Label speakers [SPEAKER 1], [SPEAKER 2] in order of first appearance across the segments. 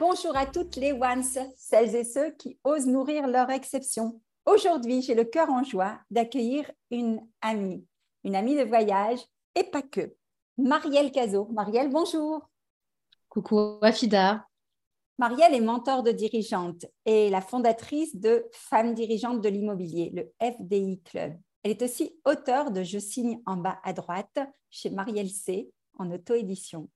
[SPEAKER 1] Bonjour à toutes les ones, celles et ceux qui osent nourrir leur exception. Aujourd'hui, j'ai le cœur en joie d'accueillir une amie, une amie de voyage et pas que. Marielle Cazot. Marielle, bonjour.
[SPEAKER 2] Coucou Afida.
[SPEAKER 1] Marielle est mentor de dirigeante et la fondatrice de Femmes dirigeantes de l'immobilier, le FDI Club. Elle est aussi auteure de Je signe en bas à droite chez Marielle C en auto-édition.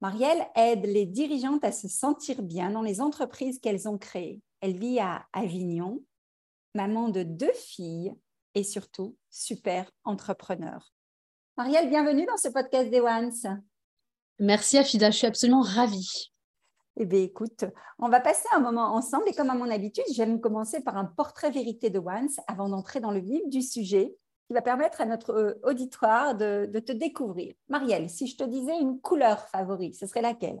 [SPEAKER 1] Marielle aide les dirigeantes à se sentir bien dans les entreprises qu'elles ont créées. Elle vit à Avignon, maman de deux filles et surtout super entrepreneur. Marielle, bienvenue dans ce podcast des Ones.
[SPEAKER 2] Merci Afida, je suis absolument ravie.
[SPEAKER 1] Eh bien, écoute, on va passer un moment ensemble et comme à mon habitude, j'aime commencer par un portrait vérité de Once avant d'entrer dans le vif du sujet qui va permettre à notre euh, auditoire de, te découvrir. Marielle, si je te disais une couleur favorite, ce serait laquelle?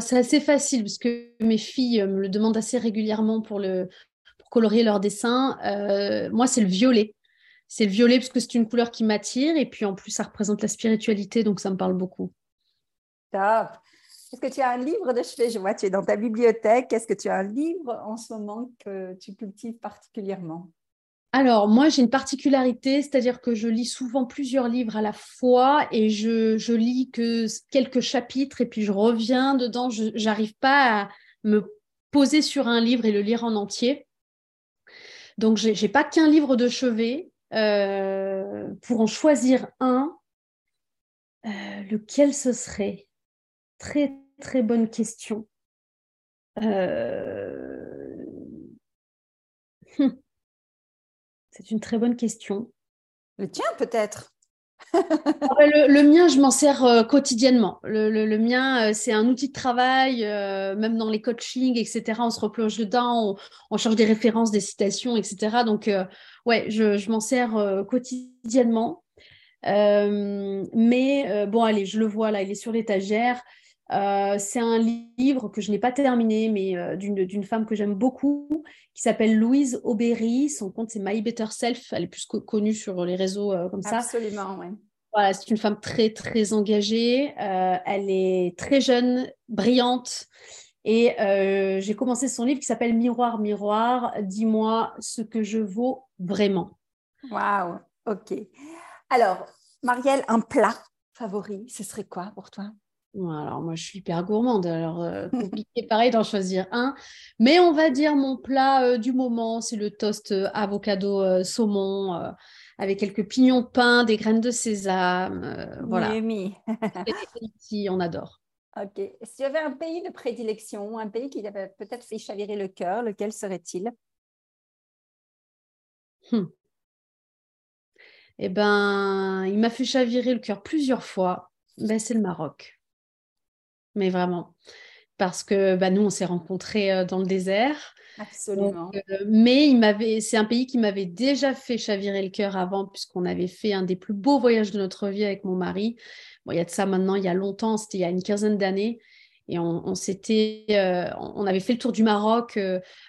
[SPEAKER 2] C'est assez facile parce que mes filles me le demandent assez régulièrement pour, le, pour colorier leurs dessins. Euh, moi, c'est le violet. C'est le violet parce que c'est une couleur qui m'attire et puis en plus, ça représente la spiritualité, donc ça me parle beaucoup.
[SPEAKER 1] Top. Est-ce que tu as un livre de chevet? Je vois, tu es dans ta bibliothèque. Est-ce que tu as un livre en ce moment que tu cultives particulièrement?
[SPEAKER 2] Alors, moi, j'ai une particularité, c'est-à-dire que je lis souvent plusieurs livres à la fois et je, lis que quelques chapitres et puis je reviens dedans. Je n'arrive pas à me poser sur un livre et le lire en entier. Donc, je n'ai pas qu'un livre de chevet. Euh, pour en choisir un, euh, lequel ce serait? Très, très bonne question. Euh... C'est une très bonne question.
[SPEAKER 1] Le tien, peut-être
[SPEAKER 2] ah le, mien, je m'en sers euh, quotidiennement. Le, mien, euh, c'est un outil de travail, euh, même dans les coachings, etc. On se replonge dedans, on, on cherche des références, des citations, etc. Donc, ouais, je, m'en sers quotidiennement. mais bon, allez, je le vois là, il est sur l'étagère. Euh, c'est un livre que je n'ai pas terminé, mais euh, d'une femme que j'aime beaucoup, qui s'appelle Louise Aubéry. Son compte, c'est My Better Self. Elle est plus connue sur les réseaux euh, comme ça.
[SPEAKER 1] Absolument, oui.
[SPEAKER 2] Voilà, c'est une femme très, très engagée. elle est très jeune, brillante. Et j'ai commencé son livre qui s'appelle Miroir, Miroir, dis-moi ce que je vaux vraiment.
[SPEAKER 1] Waouh, ok. Alors, Marielle, un plat favori, ce serait quoi pour toi?
[SPEAKER 2] Alors moi je suis hyper gourmande, alors euh, compliqué pareil d'en choisir un. Mais on va dire mon plat euh, du moment, c'est le toast euh, avocado saumon avec quelques pignons de pain, des graines de sésame. voilà. on adore.
[SPEAKER 1] Ok. Si tu avais un pays de prédilection, un pays qui t'avait peut-être fait chavirer le cœur, lequel serait-il?
[SPEAKER 2] Hmm. Eh ben, il m'a fait chavirer le cœur plusieurs fois. Ben, c'est le Maroc mais vraiment. Parce que bah, nous, on s'est rencontrés euh, dans le désert.
[SPEAKER 1] Absolument.
[SPEAKER 2] Euh, mais il m'avait, c'est un pays qui m'avait déjà fait chavirer le cœur avant, puisqu'on avait fait un des plus beaux voyages de notre vie avec mon mari. Bon, il y a de ça maintenant, il y a longtemps, c'était il y a une quinzaine d'années. Et on, s'était, euh, on avait fait le tour du Maroc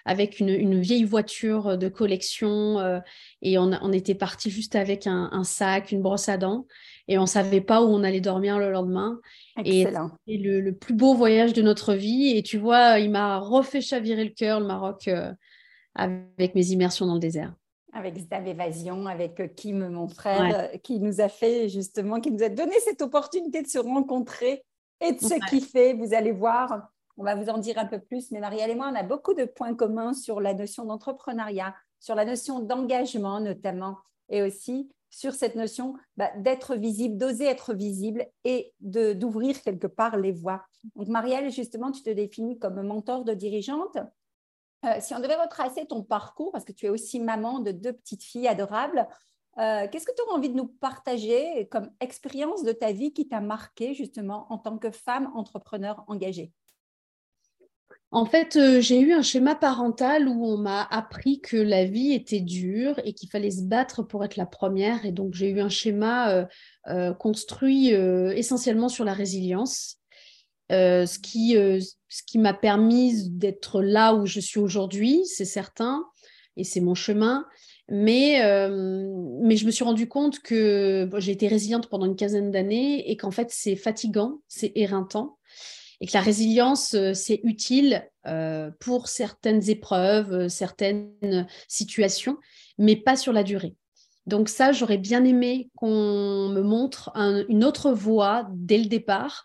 [SPEAKER 2] avec une, vieille voiture de collection et on, était parti juste avec un, un, sac, une brosse à dents et on savait pas où on allait dormir le lendemain.
[SPEAKER 1] Excellent.
[SPEAKER 2] Et le, le, plus beau voyage de notre vie. Et tu vois, il m'a refait chavirer le cœur, le Maroc, euh, avec mes immersions dans le désert.
[SPEAKER 1] Avec cette évasion, avec euh, Kim, mon frère, euh, qui nous a fait justement, qui nous a donné cette opportunité de se rencontrer et de se kiffer. Vous allez voir, on va vous en dire un peu plus. Mais Marielle et moi, on a beaucoup de points communs sur la notion d'entrepreneuriat, sur la notion d'engagement notamment, et aussi sur cette notion bah, d'être visible, d'oser être visible et d'ouvrir quelque part les voies. Donc Marielle, justement, tu te définis comme mentor de dirigeante. Euh, si on devait retracer ton parcours, parce que tu es aussi maman de deux petites filles adorables, euh, qu'est-ce que tu aurais envie de nous partager comme expérience de ta vie qui t'a marqué justement en tant que femme entrepreneur engagée?
[SPEAKER 2] En fait, euh, j'ai eu un schéma parental où on m'a appris que la vie était dure et qu'il fallait se battre pour être la première. Et donc, j'ai eu un schéma euh, construit essentiellement sur la résilience, ce qui, qui m'a permis d'être là où je suis aujourd'hui, c'est certain, et c'est mon chemin. Mais, euh, mais je me suis rendu compte que j'ai été résiliente pendant une quinzaine d'années et qu'en fait, c'est fatigant, c'est éreintant. Et que la résilience, euh, c'est utile euh, pour certaines épreuves, certaines situations, mais pas sur la durée. Donc ça, j'aurais bien aimé qu'on me montre une autre voie dès le départ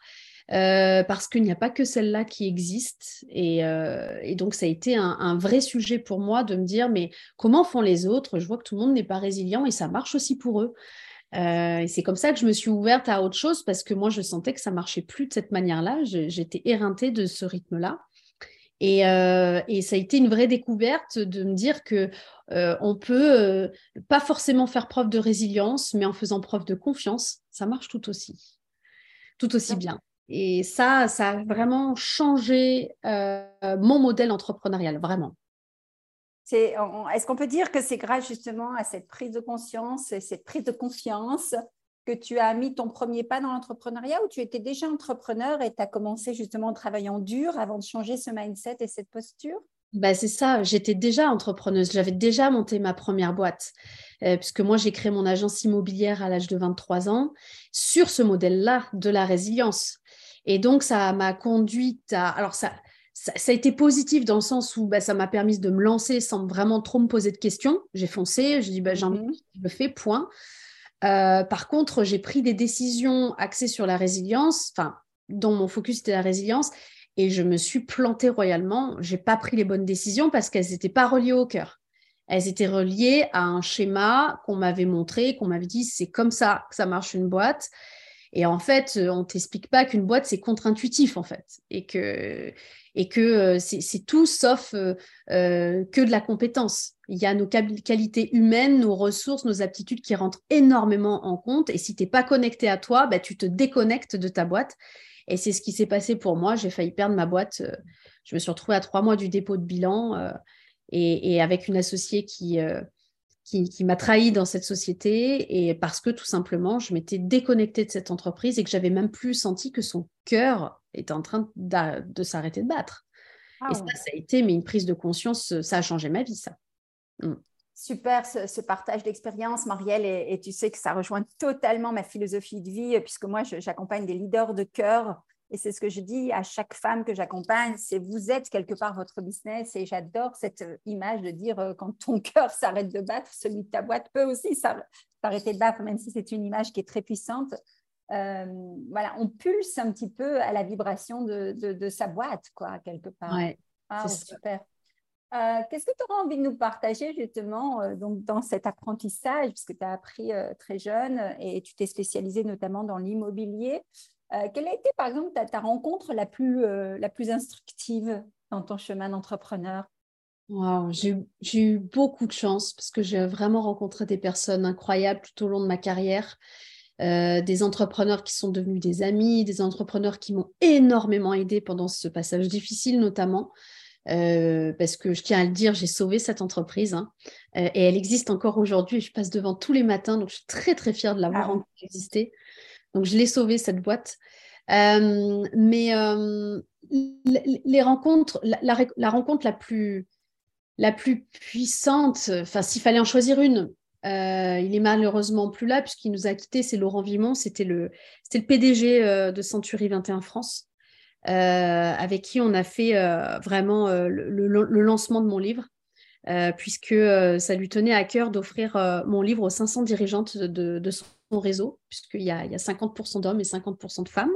[SPEAKER 2] euh, parce qu'il n'y a pas que celle-là qui existe. Et, euh, donc, ça a été un, vrai sujet pour moi de me dire, mais comment font les autres? Je vois que tout le monde n'est pas résilient et ça marche aussi pour eux. Euh, et c'est comme ça que je me suis ouverte à autre chose parce que moi, je sentais que ça marchait plus de cette manière-là. J'étais éreintée de ce rythme-là. Et, et, ça a été une vraie découverte de me dire que on peut pas forcément faire preuve de résilience, mais en faisant preuve de confiance, ça marche tout aussi, tout aussi bien. Et ça, ça a vraiment changé euh, mon modèle entrepreneurial, vraiment.
[SPEAKER 1] Est-ce qu'on peut dire que c'est grâce justement à cette prise de conscience et cette prise de confiance que tu as mis ton premier pas dans l'entrepreneuriat ou tu étais déjà entrepreneur et tu as commencé justement en travaillant dur avant de changer ce mindset et cette posture?
[SPEAKER 2] Bah, c'est ça, j'étais déjà entrepreneuse, j'avais déjà monté ma première boîte, euh, puisque moi j'ai créé mon agence immobilière à l'âge de 23 ans sur ce modèle-là de la résilience. Et donc, ça m'a conduite à... Alors, ça, ça, a été positif dans le sens où bah, ça m'a permis de me lancer sans vraiment trop me poser de questions. J'ai foncé, j'ai dit, bah, j'ai envie, mhm. je le fais, point. Euh, par contre, j'ai pris des décisions axées sur la résilience, enfin, dont mon focus était la résilience, et je me suis plantée royalement. J'ai pas pris les bonnes décisions parce qu'elles n'étaient pas reliées au cœur. Elles étaient reliées à un schéma qu'on m'avait montré, qu'on m'avait dit c'est comme ça que ça marche une boîte. Et en fait, euh, on t'explique pas qu'une boîte, c'est contre-intuitif, en fait. Et que, et que euh, c'est tout sauf euh, que de la compétence. Il y a nos qualités humaines, nos ressources, nos aptitudes qui rentrent énormément en compte. Et si tu n'es pas connecté à toi, bah, tu te déconnectes de ta boîte. Et c'est ce qui s'est passé pour moi. J'ai failli perdre ma boîte. Je me suis retrouvée à trois mois du dépôt de bilan et, et, avec une associée qui, qui, m'a trahi dans cette société et parce que tout simplement, je m'étais déconnectée de cette entreprise et que j'avais même plus senti que son cœur était en train de, s'arrêter de battre. Ah et ça, ça a été mais une prise de conscience, ça a changé ma vie, ça.
[SPEAKER 1] Mm. Super ce, partage d'expérience, Marielle, et, et, tu sais que ça rejoint totalement ma philosophie de vie, puisque moi, j'accompagne des leaders de cœur et c'est ce que je dis à chaque femme que j'accompagne, c'est vous êtes quelque part votre business. Et j'adore cette euh, image de dire euh, quand ton cœur s'arrête de battre, celui de ta boîte peut aussi s'arrêter de battre, même si c'est une image qui est très puissante. Euh, voilà, on pulse un petit peu à la vibration de, sa boîte, quoi, quelque part.
[SPEAKER 2] Ouais, ah, super.
[SPEAKER 1] Qu'est-ce que tu auras envie de nous partager justement donc dans cet apprentissage, puisque tu as appris très jeune et tu t'es spécialisé notamment dans l'immobilier? Euh, quelle a été, par exemple, ta, rencontre la plus, euh, la plus instructive dans ton chemin d'entrepreneur?
[SPEAKER 2] Wow, J'ai eu beaucoup de chance parce que j'ai vraiment rencontré des personnes incroyables tout au long de ma carrière. Euh, des entrepreneurs qui sont devenus des amis, des entrepreneurs qui m'ont énormément aidé pendant ce passage difficile notamment. parce que je tiens à le dire, j'ai sauvé cette entreprise hein. et elle existe encore aujourd'hui. Je passe devant tous les matins, donc je suis très très fière de l'avoir ah. encore existé. Donc, je l'ai sauvé, cette boîte. Euh, mais euh, les rencontres, la, rencontre la plus, la plus puissante, enfin, s'il fallait en choisir une, euh, il est malheureusement plus là puisqu'il nous a quittés, c'est Laurent Vimon, c'était le, le PDG de Century 21 France, avec qui on a fait vraiment le, lancement de mon livre. puisque ça lui tenait à cœur d'offrir mon livre aux 500 dirigeantes de, de son réseau, puisqu'il y y a 50% d'hommes et 50% de femmes.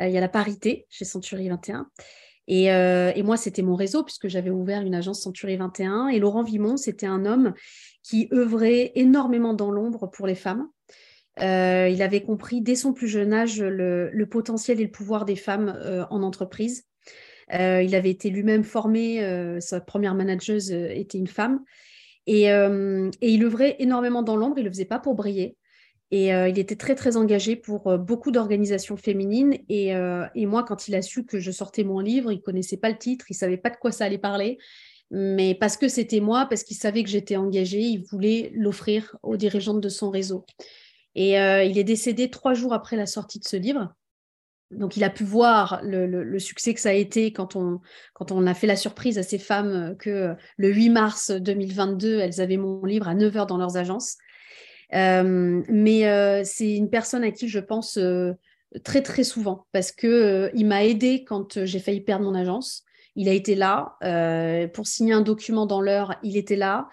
[SPEAKER 2] Euh, il y a la parité chez Century 21. Et, moi, c'était mon réseau puisque j'avais ouvert une agence Century 21. Et Laurent Vimon, c'était un homme qui œuvrait énormément dans l'ombre pour les femmes. il avait compris dès son plus jeune âge le, potentiel et le pouvoir des femmes en entreprise. il avait été lui-même formé, sa première manageuse était une femme. Et, il œuvrait énormément dans l'ombre, il ne le faisait pas pour briller. Et il était très, très engagé pour beaucoup d'organisations féminines. Et, moi, quand il a su que je sortais mon livre, il ne connaissait pas le titre, il ne savait pas de quoi ça allait parler. Mais parce que c'était moi, parce qu'il savait que j'étais engagée, il voulait l'offrir aux dirigeantes de son réseau. Et il est décédé trois jours après la sortie de ce livre. Donc, il a pu voir le, succès que ça a été quand on, quand on a fait la surprise à ces femmes que le 8 mars 2022, elles avaient mon livre à 9h dans leurs agences. Euh, mais euh, c'est une personne à qui je pense euh, très, très souvent parce qu'il il m'a aidé quand j'ai failli perdre mon agence. Il a été là. pour signer un document dans l'heure, il était là.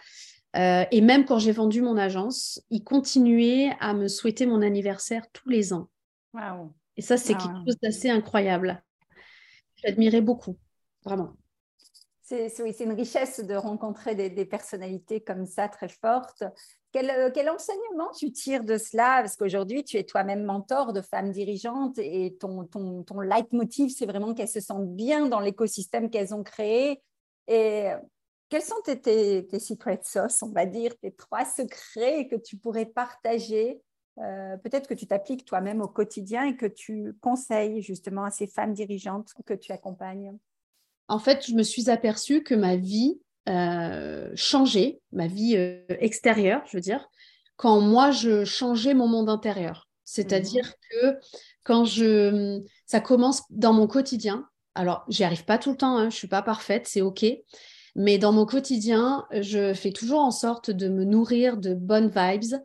[SPEAKER 2] et même quand j'ai vendu mon agence, il continuait à me souhaiter mon anniversaire tous les ans. Wow. Et ça, c'est quelque chose d'assez incroyable. J'admirais beaucoup, vraiment.
[SPEAKER 1] C'est une richesse de rencontrer des, personnalités comme ça, très fortes. Quel, euh, quel, enseignement tu tires de cela? Parce qu'aujourd'hui, tu es toi-même mentor de femmes dirigeantes et ton, leitmotiv, c'est vraiment qu'elles se sentent bien dans l'écosystème qu'elles ont créé. Et quels sont tes, tes, tes secret sauce, on va dire, tes trois secrets que tu pourrais partager? Euh, peut-être que tu t'appliques toi-même au quotidien et que tu conseilles justement à ces femmes dirigeantes que tu accompagnes
[SPEAKER 2] En fait, je me suis aperçue que ma vie euh, changeait, ma vie euh, extérieure, je veux dire, quand moi, je changeais mon monde intérieur. C'est-à-dire mmh. que quand je... Ça commence dans mon quotidien. Alors, j'y arrive pas tout le temps, hein, je ne suis pas parfaite, c'est OK. Mais dans mon quotidien, je fais toujours en sorte de me nourrir de bonnes vibes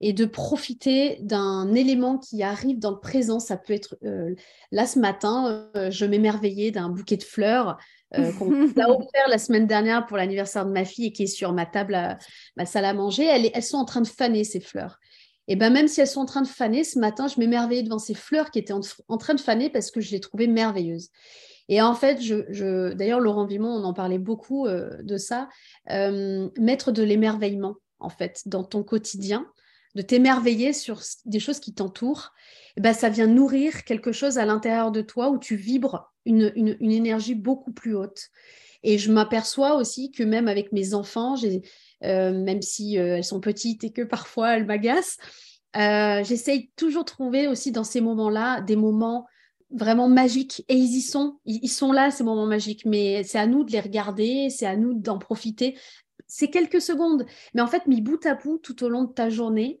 [SPEAKER 2] et de profiter d'un élément qui arrive dans le présent. Ça peut être, euh, là ce matin, euh, je m'émerveillais d'un bouquet de fleurs euh, qu'on a offert la semaine dernière pour l'anniversaire de ma fille et qui est sur ma table, à, ma salle à manger. Elles, elles, sont en train de faner ces fleurs. Et ben même si elles sont en train de faner, ce matin, je m'émerveillais devant ces fleurs qui étaient en, train de faner parce que je les trouvais merveilleuses. Et en fait, je, d'ailleurs, Laurent Vimon, on en parlait beaucoup de ça, mettre de l'émerveillement, en fait, dans ton quotidien de t'émerveiller sur des choses qui t'entourent, eh ben, ça vient nourrir quelque chose à l'intérieur de toi où tu vibres une, énergie beaucoup plus haute. Et je m'aperçois aussi que même avec mes enfants, euh, même si euh, elles sont petites et que parfois elles m'agacent, euh, j'essaye toujours de trouver aussi dans ces moments-là des moments vraiment magiques. Et ils y sont, ils sont là, ces moments magiques. Mais c'est à nous de les regarder, c'est à nous d'en profiter c'est quelques secondes. Mais en fait, mis bout à bout tout au long de ta journée,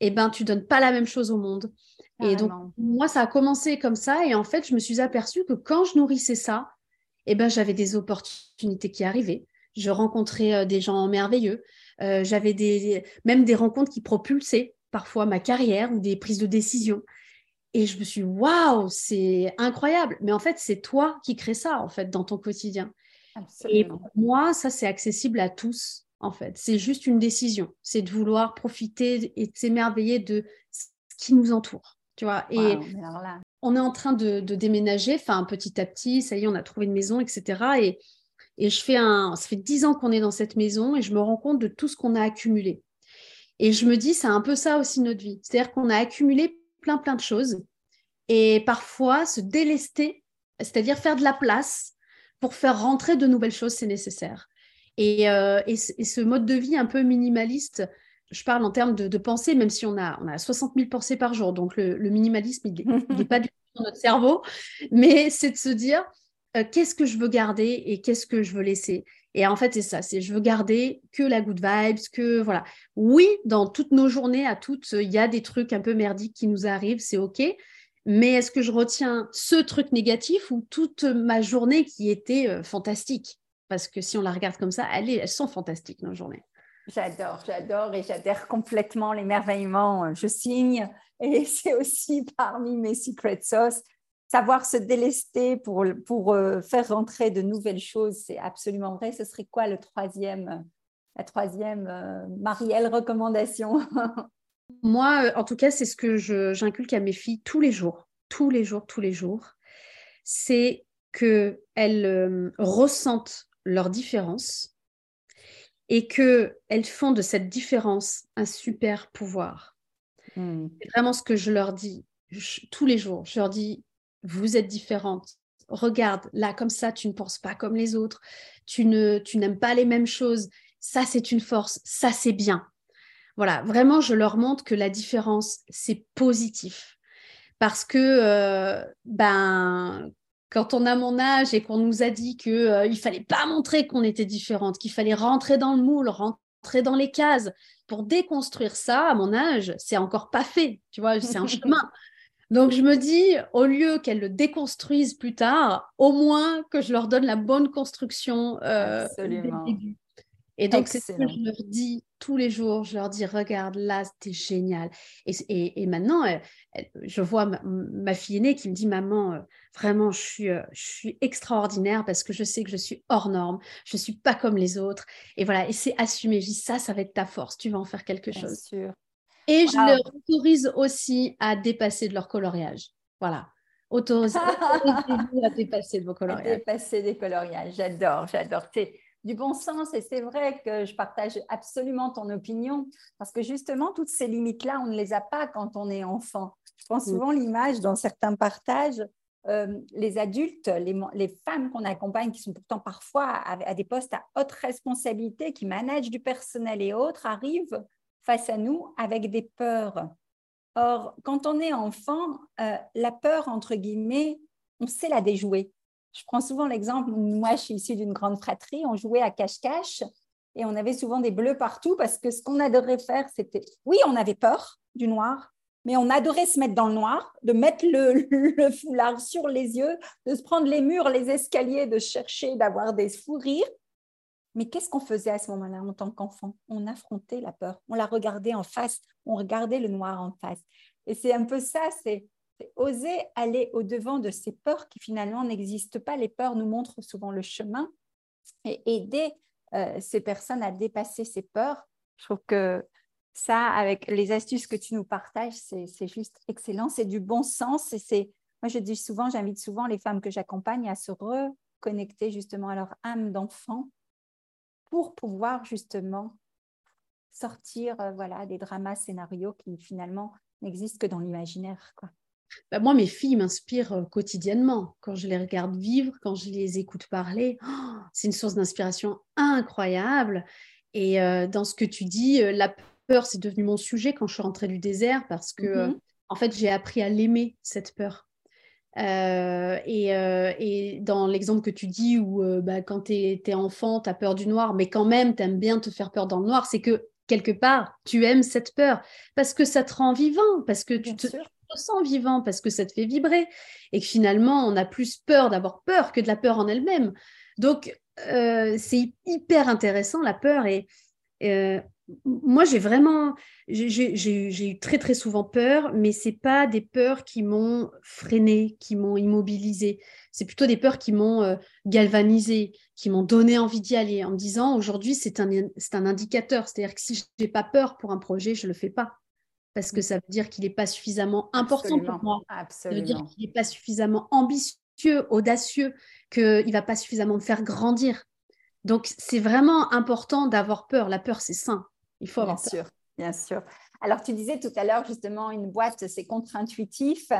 [SPEAKER 2] eh ben, tu donnes pas la même chose au monde. Et donc, moi, ça a commencé comme ça. Et en fait, je me suis aperçue que quand je nourrissais ça, eh ben, j'avais des opportunités qui arrivaient. Je rencontrais euh, des gens merveilleux. Euh, j'avais des, même des rencontres qui propulsaient parfois ma carrière ou des prises de décision. Et je me suis waouh, c'est incroyable. Mais en fait, c'est toi qui crée ça en fait dans ton quotidien. Et pour moi, ça, c'est accessible à tous, en fait. C'est juste une décision. C'est de vouloir profiter et de s'émerveiller de ce qui nous entoure. Tu vois Et on est en train de, déménager, enfin, petit à petit, ça y est, on a trouvé une maison, etc. Et, et je fais un. Ça fait dix ans qu'on est dans cette maison et je me rends compte de tout ce qu'on a accumulé. Et je me dis, c'est un peu ça aussi notre vie. C'est-à-dire qu'on a accumulé plein, plein de choses. Et parfois, se délester, c'est-à-dire faire de la place pour faire rentrer de nouvelles choses, c'est nécessaire. Et, euh, ce mode de vie un peu minimaliste, je parle en termes de, pensée, même si on a, on a 60 000 pensées par jour, donc le, minimalisme, il n'est pas du tout dans notre cerveau, mais c'est de se dire euh, qu'est-ce que je veux garder et qu'est-ce que je veux laisser? Et en fait, c'est ça, c'est je veux garder que la good vibes, que voilà. Oui, dans toutes nos journées, à toutes, il y a des trucs un peu merdiques qui nous arrivent, c'est OK, mais est-ce que je retiens ce truc négatif ou toute ma journée qui était euh, fantastique? Parce que si on la regarde comme ça, elles, sont fantastiques, nos journées.
[SPEAKER 1] J'adore, j'adore et j'adhère complètement l'émerveillement. Euh, je signe et c'est aussi parmi mes secret sauce. Savoir se délester pour, pour euh, faire rentrer de nouvelles choses, c'est absolument vrai. Ce serait quoi le troisième, la troisième Marielle recommandation?
[SPEAKER 2] Moi, euh, en tout cas, c'est ce que j'inculque à mes filles tous les jours, tous les jours, tous les jours. C'est qu'elles euh, ressentent leur différence et qu'elles font de cette différence un super pouvoir. Hmm. C'est vraiment ce que je leur dis tous les jours. Je leur dis, vous êtes différentes. Regarde, là, comme ça, tu ne penses pas comme les autres. Tu ne, tu n'aimes pas les mêmes choses. Ça, c'est une force. Ça, c'est bien. Voilà, vraiment, je leur montre que la différence, c'est positif. Parce que, euh, ben, quand on a mon âge et qu'on nous a dit qu'il euh, il fallait pas montrer qu'on était différente, qu'il fallait rentrer dans le moule, rentrer dans les cases, pour déconstruire ça, à mon âge, c'est encore pas fait, tu vois, c'est un chemin. Donc je me dis, au lieu qu'elles le déconstruisent plus tard, au moins que je leur donne la bonne construction euh,
[SPEAKER 1] Absolument.
[SPEAKER 2] Et donc, c'est ce que je leur dis tous les jours. Je leur dis, regarde, là, c'était génial. Et, et, maintenant, je vois ma, fille aînée qui me dit, maman, euh, vraiment, je suis, euh, je suis extraordinaire parce que je sais que je suis hors norme. Je ne suis pas comme les autres. Et voilà, et c'est assumé. Je dis, ça, ça va être ta force. Tu vas en faire quelque chose. Sûr. Et je leur autorise aussi à dépasser de leur coloriage. Voilà. Autorisez à dépasser de vos coloriages.
[SPEAKER 1] Dépasser des coloriages. J'adore, j'adore du bon sens et c'est vrai que je partage absolument ton opinion parce que justement, toutes ces limites-là, on ne les a pas quand on est enfant. Je prends mm. souvent l'image dans certains partages, euh, les adultes, les, femmes qu'on accompagne qui sont pourtant parfois à, des postes à haute responsabilité, qui managent du personnel et autres, arrivent face à nous avec des peurs. Or, quand on est enfant, euh, la peur, entre guillemets, on sait la déjouer. Je prends souvent l'exemple, moi je suis issue d'une grande fratrie, on jouait à cache-cache et on avait souvent des bleus partout parce que ce qu'on adorait faire, c'était, oui, on avait peur du noir, mais on adorait se mettre dans le noir, de mettre le, foulard sur les yeux, de se prendre les murs, les escaliers, de chercher, d'avoir des fous rires. Mais qu'est-ce qu'on faisait à ce moment-là en tant qu'enfant? On affrontait la peur, on la regardait en face, on regardait le noir en face. Et c'est un peu ça, c'est c'est oser aller au-devant de ces peurs qui finalement n'existent pas. Les peurs nous montrent souvent le chemin et aider euh, ces personnes à dépasser ces peurs. Je trouve que ça, avec les astuces que tu nous partages, c'est juste excellent. C'est du bon sens. Et moi, je dis souvent, j'invite souvent les femmes que j'accompagne à se reconnecter justement à leur âme d'enfant pour pouvoir justement sortir euh, voilà, des dramas scénarios qui finalement n'existent que dans l'imaginaire.
[SPEAKER 2] Bah, moi, mes filles m'inspirent euh, quotidiennement. Quand je les regarde vivre, quand je les écoute parler, oh, c'est une source d'inspiration incroyable. Et euh, dans ce que tu dis, euh, la peur, c'est devenu mon sujet quand je suis rentrée du désert parce que, mmh en fait, j'ai appris à l'aimer, cette peur. et, dans l'exemple que tu dis où bah, quand tu es, enfant, tu as peur du noir, mais quand même, tu aimes bien te faire peur dans le noir, c'est que quelque part, tu aimes cette peur parce que ça te rend vivant, parce que tu te, sens vivant parce que ça te fait vibrer et que finalement on a plus peur d'avoir peur que de la peur en elle-même. Donc euh, c'est hyper intéressant la peur et euh, moi j'ai vraiment j'ai eu très très souvent peur, mais c'est pas des peurs qui m'ont freiné, qui m'ont immobilisé. C'est plutôt des peurs qui m'ont euh, galvanisé, qui m'ont donné envie d'y aller en me disant aujourd'hui c'est un, un indicateur. C'est-à-dire que si je n'ai pas peur pour un projet, je le fais pas parce que mmh. ça veut dire qu'il n'est pas suffisamment important pour moi. Ça veut dire qu'il n'est pas suffisamment ambitieux, audacieux, qu'il ne va pas suffisamment me faire grandir. Donc, c'est vraiment important d'avoir peur. La peur, c'est sain. Il faut avoir
[SPEAKER 1] bien sûr, bien sûr. Alors, tu disais tout à l'heure, justement, une boîte, c'est contre-intuitif.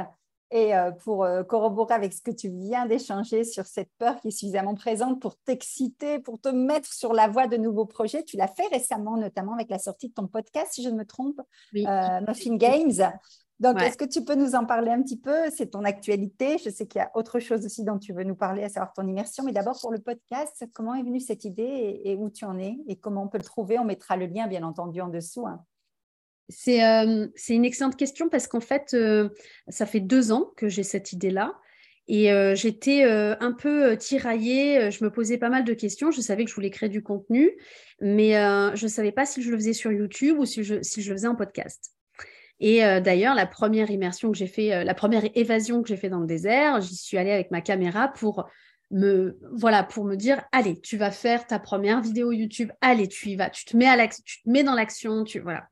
[SPEAKER 1] Et euh, pour euh, corroborer avec ce que tu viens d'échanger sur cette peur qui est suffisamment présente pour t'exciter, pour te mettre sur la voie de nouveaux projets, tu l'as fait récemment, notamment avec la sortie de ton podcast, si je ne me trompe, euh, Muffin Games. Donc, est-ce que tu peux nous en parler un petit peu? C'est ton actualité. Je sais qu'il y a autre chose aussi dont tu veux nous parler, à savoir ton immersion. Mais d'abord, pour le podcast, comment est venue cette idée et, où tu en es? Et comment on peut le trouver? On mettra le lien, bien entendu, en dessous. Hein.
[SPEAKER 2] Euh, c'est une excellente question parce qu'en fait, euh, ça fait deux ans que j'ai cette idée-là. Et euh, j'étais un peu tiraillée, je me posais pas mal de questions. Je savais que je voulais créer du contenu, mais je ne savais pas si je le faisais sur YouTube ou si je, le faisais en podcast. Et d'ailleurs, la première immersion que j'ai fait, la première évasion que j'ai fait dans le désert, j'y suis allée avec ma caméra pour me voilà pour me dire allez, tu vas faire ta première vidéo YouTube. Allez, tu y vas, tu te mets à tu mets dans l'action, tu voilà.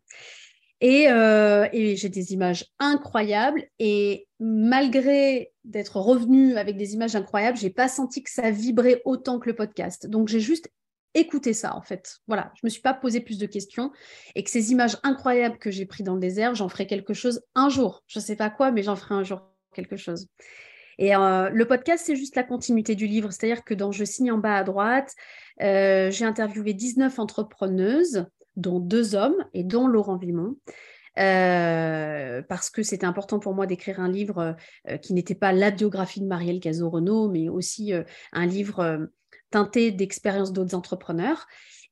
[SPEAKER 2] Euh, et, j'ai des images incroyables. Et malgré d'être revenue avec des images incroyables, j'ai pas senti que ça vibrait autant que le podcast. Donc j'ai juste écouté ça en fait. Voilà, je me suis pas posé plus de questions et que ces images incroyables que j'ai prises dans le désert, j'en ferai quelque chose un jour. Je sais pas quoi, mais j'en ferai un jour quelque chose. Et euh, le podcast, c'est juste la continuité du livre. C'est-à-dire que dans Je signe en bas à droite, euh, j'ai interviewé 19 entrepreneuses dont deux hommes et dont Laurent Vimont. Euh, parce que c'était important pour moi d'écrire un livre euh, qui n'était pas la biographie de Marielle Cazot-Renault, mais aussi euh, un livre teinté d'expériences d'autres entrepreneurs.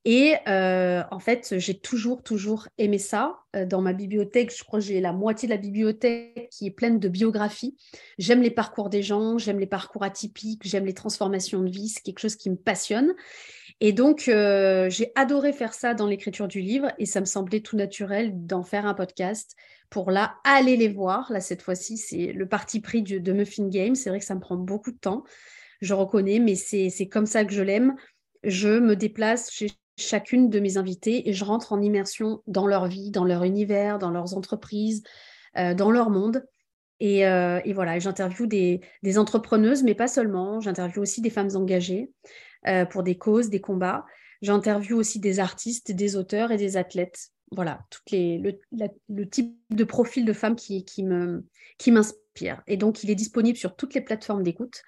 [SPEAKER 2] Et en fait, j'ai toujours, toujours aimé ça. dans ma bibliothèque, je crois que j'ai la moitié de la bibliothèque qui est pleine de biographies. J'aime les parcours des gens, j'aime les parcours atypiques, j'aime les transformations de vie. C'est quelque chose qui me passionne. Et donc, euh, j'ai adoré faire ça dans l'écriture du livre et ça me semblait tout naturel d'en faire un podcast pour là aller les voir. Là, cette fois-ci, c'est le parti pris de Muffin Game. C'est vrai que ça me prend beaucoup de temps, je reconnais, mais c'est comme ça que je l'aime. Je me déplace chez chacune de mes invités et je rentre en immersion dans leur vie, dans leur univers, dans leurs entreprises, euh, dans leur monde. Et, euh, et voilà, j'interviewe des, des, entrepreneuses, mais pas seulement. J'interviewe aussi des femmes engagées. Euh, pour des causes, des combats. J'interviewe aussi des artistes, des auteurs et des athlètes. Voilà, toutes les, le, type de profil de femmes qui, qui m'inspire. et donc, il est disponible sur toutes les plateformes d'écoute.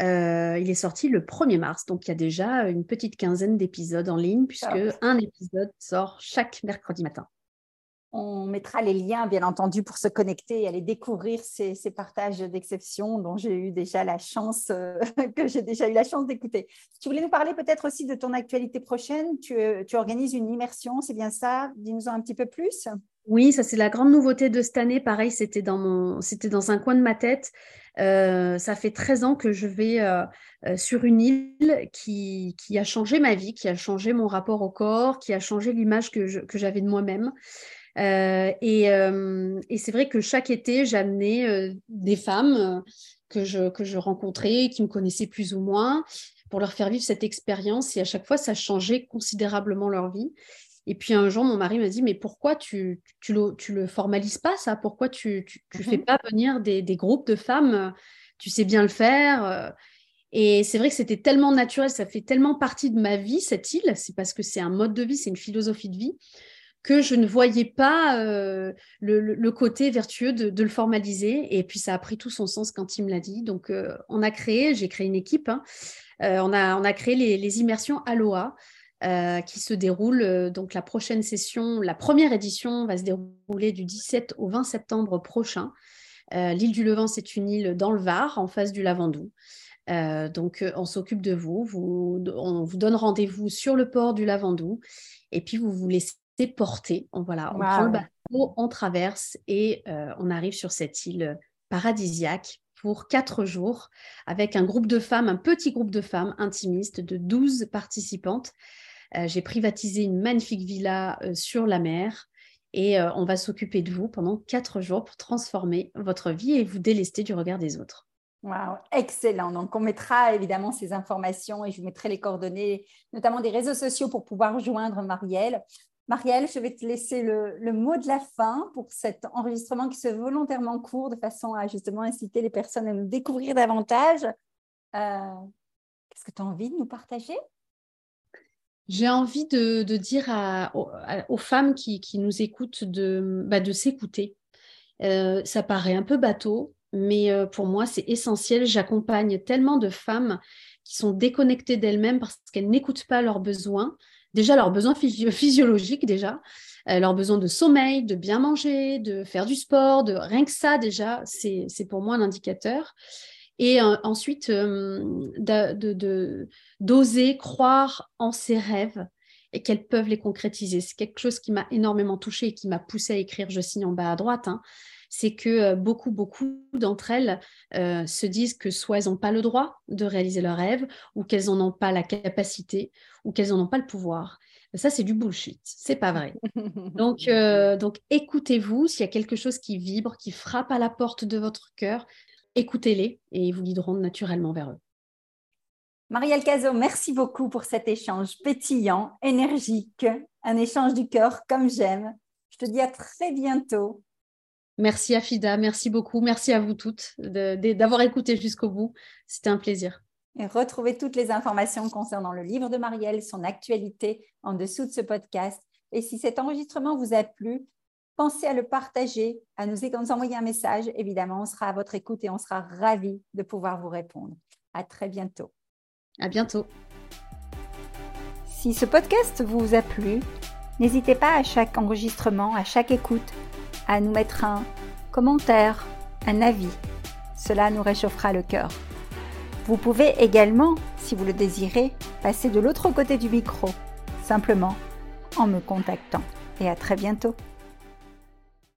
[SPEAKER 2] Euh, il est sorti le 1er mars, donc il y a déjà une petite quinzaine d'épisodes en ligne, puisque un épisode sort chaque mercredi matin.
[SPEAKER 1] On mettra les liens, bien entendu, pour se connecter et aller découvrir ces, partages d'exception dont j'ai eu déjà la chance, euh, que j'ai déjà eu la chance d'écouter. Tu voulais nous parler peut-être aussi de ton actualité prochaine? Tu, euh, organises une immersion, c'est bien ça? Dis-nous-en un petit peu plus.
[SPEAKER 2] Oui, ça c'est la grande nouveauté de cette année. Pareil, c'était dans mon, c'était dans un coin de ma tête. Euh, ça fait 13 ans que je vais sur une île qui, a changé ma vie, qui a changé mon rapport au corps, qui a changé l'image que j'avais de moi-même. Euh, euh, et, c'est vrai que chaque été, j'amenais euh, des femmes que, je, que je rencontrais, qui me connaissaient plus ou moins, pour leur faire vivre cette expérience. Et à chaque fois, ça changeait considérablement leur vie. Et puis un jour, mon mari m'a dit, mais pourquoi tu, tu, le, tu le formalises pas ça? Pourquoi tu ne mmh fais pas venir des, des, groupes de femmes? Tu sais bien le faire. Et c'est vrai que c'était tellement naturel, ça fait tellement partie de ma vie, cette île. C'est parce que c'est un mode de vie, c'est une philosophie de vie que je ne voyais pas euh, le, côté vertueux de, le formaliser. Et puis ça a pris tout son sens quand il me l'a dit. Donc euh, on a créé, j'ai créé une équipe, hein. euh, on, a, on a créé les, immersions Aloha. qui se déroulent, donc la prochaine session, la première édition va se dérouler du 17 au 20 septembre prochain. L'île du Levant, c'est une île dans le Var, en face du Lavandou. donc, on s'occupe de vous. vous. On vous donne rendez-vous sur le port du Lavandou. Et puis, vous vous laissez porté. On, voilà, on prend le bateau, on traverse et euh, on arrive sur cette île paradisiaque pour quatre jours avec un groupe de femmes, un petit groupe de femmes intimistes de 12 participantes. Euh, j'ai privatisé une magnifique villa euh, sur la mer et on va s'occuper de vous pendant quatre jours pour transformer votre vie et vous délester du regard des autres.
[SPEAKER 1] Wow, excellent. Donc, on mettra évidemment ces informations et je vous mettrai les coordonnées, notamment des réseaux sociaux pour pouvoir joindre Marielle. Marielle, je vais te laisser le, mot de la fin pour cet enregistrement qui se volontairement court de façon à justement inciter les personnes à nous découvrir davantage. Euh, qu'est-ce que tu as envie de nous partager?
[SPEAKER 2] J'ai envie de, dire aux, femmes qui, nous écoutent de, bah, s'écouter. Euh, ça paraît un peu bateau, mais euh, pour moi, c'est essentiel. J'accompagne tellement de femmes qui sont déconnectées d'elles-mêmes parce qu'elles n'écoutent pas leurs besoins déjà leurs besoins physiologiques déjà, euh, leurs besoins de sommeil, de bien manger, de faire du sport, de rien que ça déjà, c'est pour moi l'indicateur. Et euh, ensuite, euh, d'oser croire en ses rêves et qu'elles peuvent les concrétiser. C'est quelque chose qui m'a énormément touchée et qui m'a poussée à écrire Je signe en bas à droite. Hein c'est que euh, beaucoup, beaucoup d'entre elles euh, se disent que soit elles n'ont pas le droit de réaliser leurs rêves, ou qu'elles n'en ont pas la capacité, ou qu'elles n'en ont pas le pouvoir. Ça, c'est du bullshit. C'est pas vrai. Donc, euh, donc écoutez-vous. S'il y a quelque chose qui vibre, qui frappe à la porte de votre cœur, écoutez-les et ils vous guideront naturellement vers eux.
[SPEAKER 1] Marielle Cazot, merci beaucoup pour cet échange pétillant, énergique, un échange du cœur comme j'aime te dis à très bientôt.
[SPEAKER 2] Merci Afida, merci beaucoup. Merci à vous toutes d'avoir écouté jusqu'au bout. C'était un plaisir.
[SPEAKER 1] Et retrouvez toutes les informations concernant le livre de Marielle, son actualité en dessous de ce podcast. Et si cet enregistrement vous a plu, pensez à le partager, à nous envoyer un message. Évidemment, on sera à votre écoute et on sera ravis de pouvoir vous répondre. À très bientôt.
[SPEAKER 2] À bientôt.
[SPEAKER 1] Si ce podcast vous a plu, n'hésitez pas à chaque enregistrement, à chaque écoute, à nous mettre un commentaire, un avis. Cela nous réchauffera le cœur. Vous pouvez également, si vous le désirez, passer de l'autre côté du micro, simplement en me contactant. Et à très bientôt.